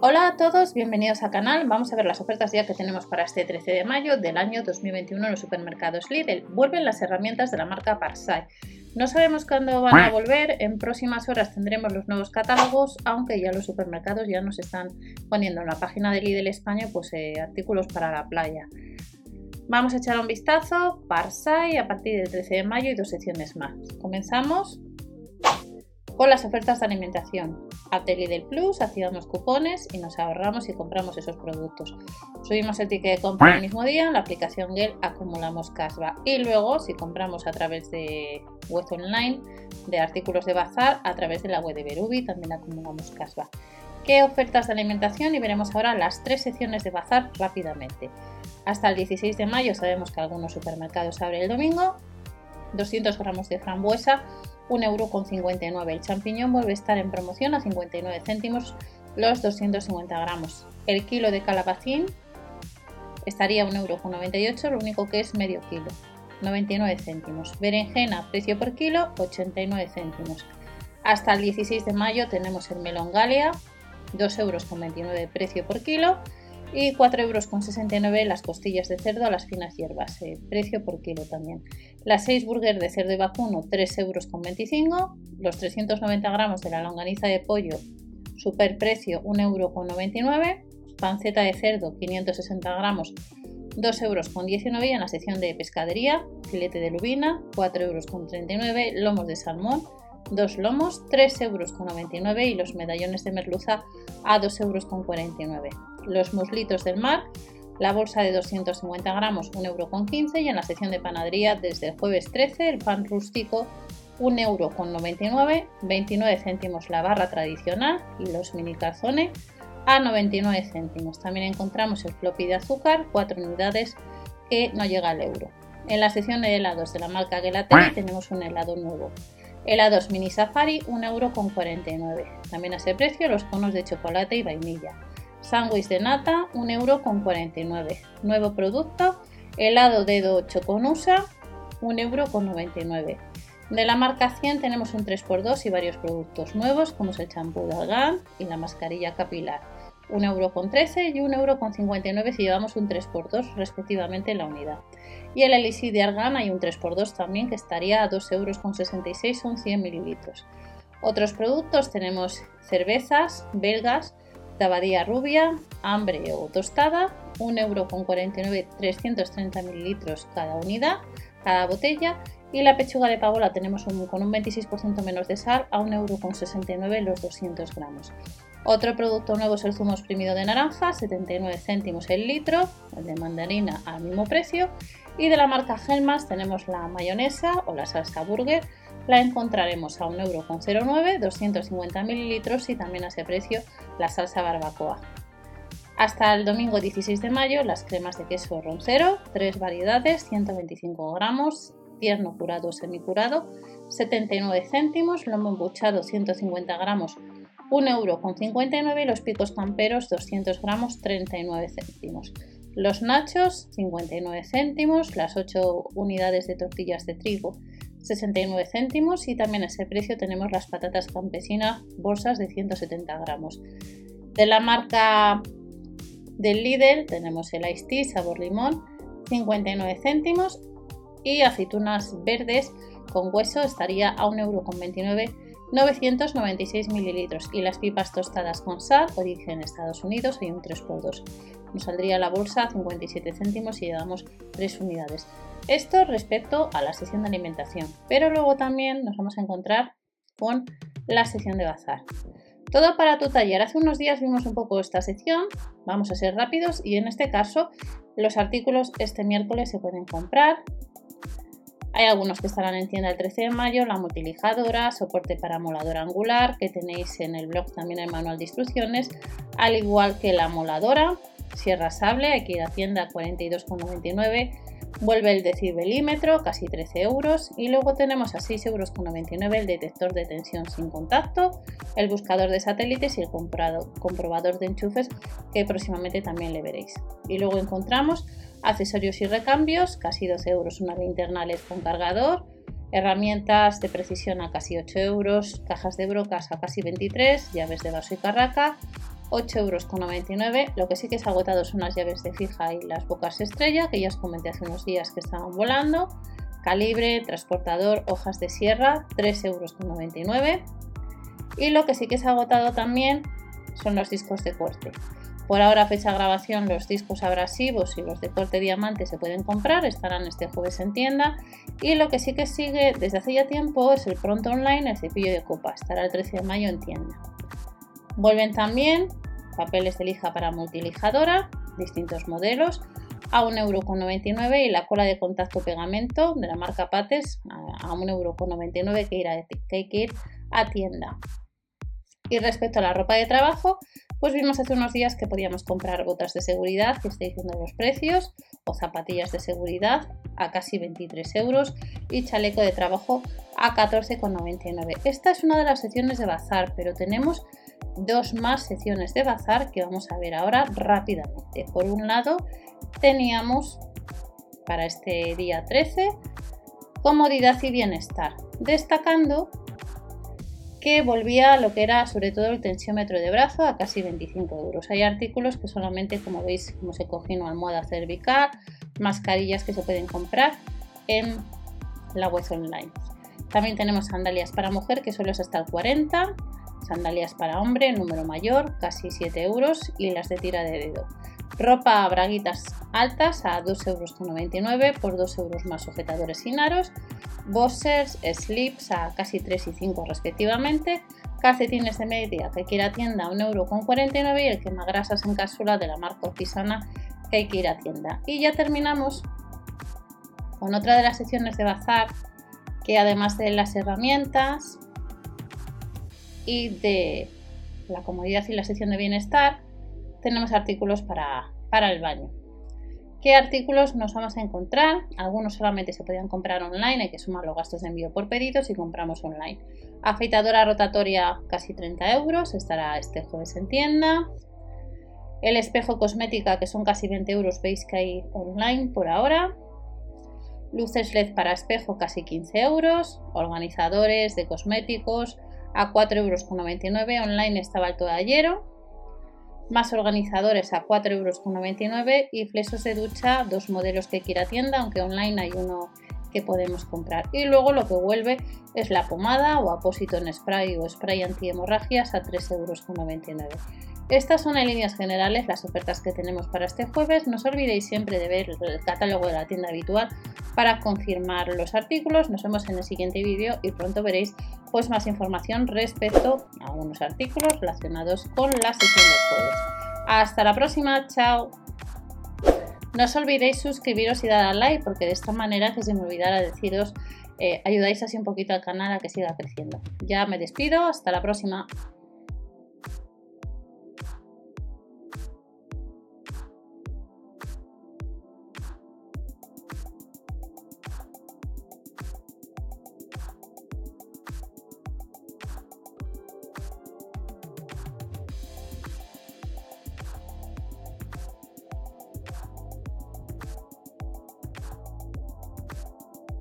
Hola a todos, bienvenidos al canal. Vamos a ver las ofertas ya que tenemos para este 13 de mayo del año 2021 en los supermercados Lidl. Vuelven las herramientas de la marca Parsai. No sabemos cuándo van a volver, en próximas horas tendremos los nuevos catálogos, aunque ya los supermercados ya nos están poniendo en la página de Lidl España pues, eh, artículos para la playa. Vamos a echar un vistazo, Parsai a partir del 13 de mayo y dos secciones más. Comenzamos con las ofertas de alimentación. Apple del Plus, activamos cupones y nos ahorramos y compramos esos productos. Subimos el ticket de compra el mismo día, en la aplicación Gel acumulamos cashback. Y luego, si compramos a través de web online, de artículos de bazar, a través de la web de Berubi, también acumulamos cashback. ¿Qué ofertas de alimentación? Y veremos ahora las tres secciones de bazar rápidamente. Hasta el 16 de mayo sabemos que algunos supermercados abren el domingo. 200 gramos de frambuesa 1,59€. El champiñón vuelve a estar en promoción a 59 céntimos los 250 gramos. El kilo de calabacín estaría a 1,98€, lo único que es medio kilo, 99 céntimos. Berenjena, precio por kilo, 89 céntimos. Hasta el 16 de mayo tenemos el melón Galia, 2,29€ euros precio por kilo y 4,69 euros las costillas de cerdo a las finas hierbas, eh, precio por kilo también. Las 6 burgers de cerdo y vacuno, 3,25 euros. Los 390 gramos de la longaniza de pollo, super precio, 1,99 euros. Panceta de cerdo, 560 gramos, 2,19 euros. Y en la sección de pescadería, filete de lubina, 4,39 euros. Lomos de salmón, 2 lomos, 3,99 euros. Y los medallones de merluza a 2,49 euros. Los muslitos del mar, la bolsa de 250 gramos 1,15€ y en la sección de panadería desde el jueves 13 el pan rústico 1,99€, 29 céntimos la barra tradicional y los mini calzones a 99 céntimos. También encontramos el floppy de azúcar, 4 unidades que no llega al euro. En la sección de helados de la marca Gelatini tenemos un helado nuevo. Helados mini safari 1,49€. También a ese precio los conos de chocolate y vainilla. Sándwich de nata, 1,49€. Nuevo producto, helado dedo choconusa, 1,99€. De la marca 100 tenemos un 3x2 y varios productos nuevos como es el champú de algán y la mascarilla capilar. 1,13€ y 1,59€ si llevamos un 3x2 respectivamente en la unidad. Y el elixir de argán hay un 3x2 también que estaría a 2,66€ son 100 mililitros. Otros productos tenemos cervezas belgas tabadía rubia, hambre o tostada, 1,49€, 330 mililitros cada unidad, cada botella. Y la pechuga de pavo la tenemos con un 26% menos de sal a 1,69€ los 200 gramos. Otro producto nuevo es el zumo exprimido de naranja, 79 céntimos el litro, el de mandarina al mismo precio. Y de la marca Gelmas tenemos la mayonesa o la salsa burger, la encontraremos a 1,09€, 250 mililitros y también a ese precio la salsa barbacoa. Hasta el domingo 16 de mayo, las cremas de queso roncero, tres variedades, 125 gramos, tierno curado o semicurado, 79 céntimos, lomo embuchado 150 gramos, 1,59€ y los picos camperos 200 gramos, 39 céntimos. Los nachos, 59 céntimos, las 8 unidades de tortillas de trigo 69 céntimos y también a ese precio tenemos las patatas campesinas bolsas de 170 gramos. De la marca del Lidl tenemos el Ice Tea sabor limón 59 céntimos y aceitunas verdes con hueso estaría a 1,29€ 996 mililitros y las pipas tostadas con sal, origen Estados Unidos, hay un 3x2. Nos saldría la bolsa 57 céntimos y llevamos 3 unidades. Esto respecto a la sección de alimentación, pero luego también nos vamos a encontrar con la sección de bazar. Todo para tu taller. Hace unos días vimos un poco esta sección, vamos a ser rápidos y en este caso los artículos este miércoles se pueden comprar. Hay algunos que estarán en tienda el 13 de mayo, la multilijadora, soporte para moladora angular, que tenéis en el blog también el manual de instrucciones, al igual que la moladora, sierra sable, aquí la tienda 42,99 Vuelve el decibelímetro, casi 13 euros. Y luego tenemos a 6,99 euros el detector de tensión sin contacto, el buscador de satélites y el comprobador de enchufes, que próximamente también le veréis. Y luego encontramos accesorios y recambios, casi 12 euros una linterna LED con cargador, herramientas de precisión a casi 8 euros, cajas de brocas a casi 23, llaves de vaso y carraca, 8,99 euros. Lo que sí que ha agotado son las llaves de fija y las bocas estrella, que ya os comenté hace unos días que estaban volando. Calibre, transportador, hojas de sierra, 3,99 euros. Y lo que sí que ha agotado también son los discos de corte. Por ahora, fecha de grabación, los discos abrasivos y los de corte diamante se pueden comprar, estarán este jueves en tienda. Y lo que sí que sigue desde hace ya tiempo es el pronto online, el cepillo de copa, estará el 13 de mayo en tienda. Vuelven también papeles de lija para multilijadora, distintos modelos, a 1,99€ y la cola de contacto pegamento de la marca Pates a 1,99€ que, que hay que ir a tienda. Y respecto a la ropa de trabajo, pues vimos hace unos días que podíamos comprar botas de seguridad, que estoy diciendo los precios, o zapatillas de seguridad a casi 23 euros y chaleco de trabajo a 14,99. Esta es una de las secciones de bazar, pero tenemos dos más secciones de bazar que vamos a ver ahora rápidamente. Por un lado, teníamos para este día 13 comodidad y bienestar, destacando que volvía lo que era sobre todo el tensiómetro de brazo a casi 25 euros. Hay artículos que solamente, como veis, como se coge una almohada cervical, mascarillas que se pueden comprar en la web online. También tenemos sandalias para mujer que solo es hasta el 40, sandalias para hombre, número mayor, casi 7 euros y las de tira de dedo. Ropa braguitas altas a 2,99 euros por 2 euros más sujetadores sin aros. Bossers, slips a casi 3 y 5 respectivamente. Calcetines de media que quiera tienda a 1,49€ y el quemagrasas en cápsula de la marca Ortisana que hay que ir a tienda. Y ya terminamos con otra de las secciones de bazar que además de las herramientas y de la comodidad y la sección de bienestar tenemos artículos para, para el baño. ¿Qué artículos nos vamos a encontrar? Algunos solamente se podían comprar online, hay que sumar los gastos de envío por pedidos y compramos online. Afeitadora rotatoria casi 30 euros, estará este jueves en tienda. El espejo cosmética que son casi 20 euros, veis que hay online por ahora. Luces LED para espejo casi 15 euros. Organizadores de cosméticos a 4,99 euros. Online estaba el toallero más organizadores a 4,99 euros y flesos de ducha, dos modelos que quiera tienda, aunque online hay uno que podemos comprar. Y luego lo que vuelve es la pomada o apósito en spray o spray antihemorragias a 3,99 euros. Estas son en líneas generales las ofertas que tenemos para este jueves. No os olvidéis siempre de ver el catálogo de la tienda habitual para confirmar los artículos. Nos vemos en el siguiente vídeo y pronto veréis pues, más información respecto a algunos artículos relacionados con la sesión de jueves. Hasta la próxima, chao. No os olvidéis suscribiros y dar al like porque de esta manera, que se me olvidara deciros, eh, ayudáis así un poquito al canal a que siga creciendo. Ya me despido, hasta la próxima.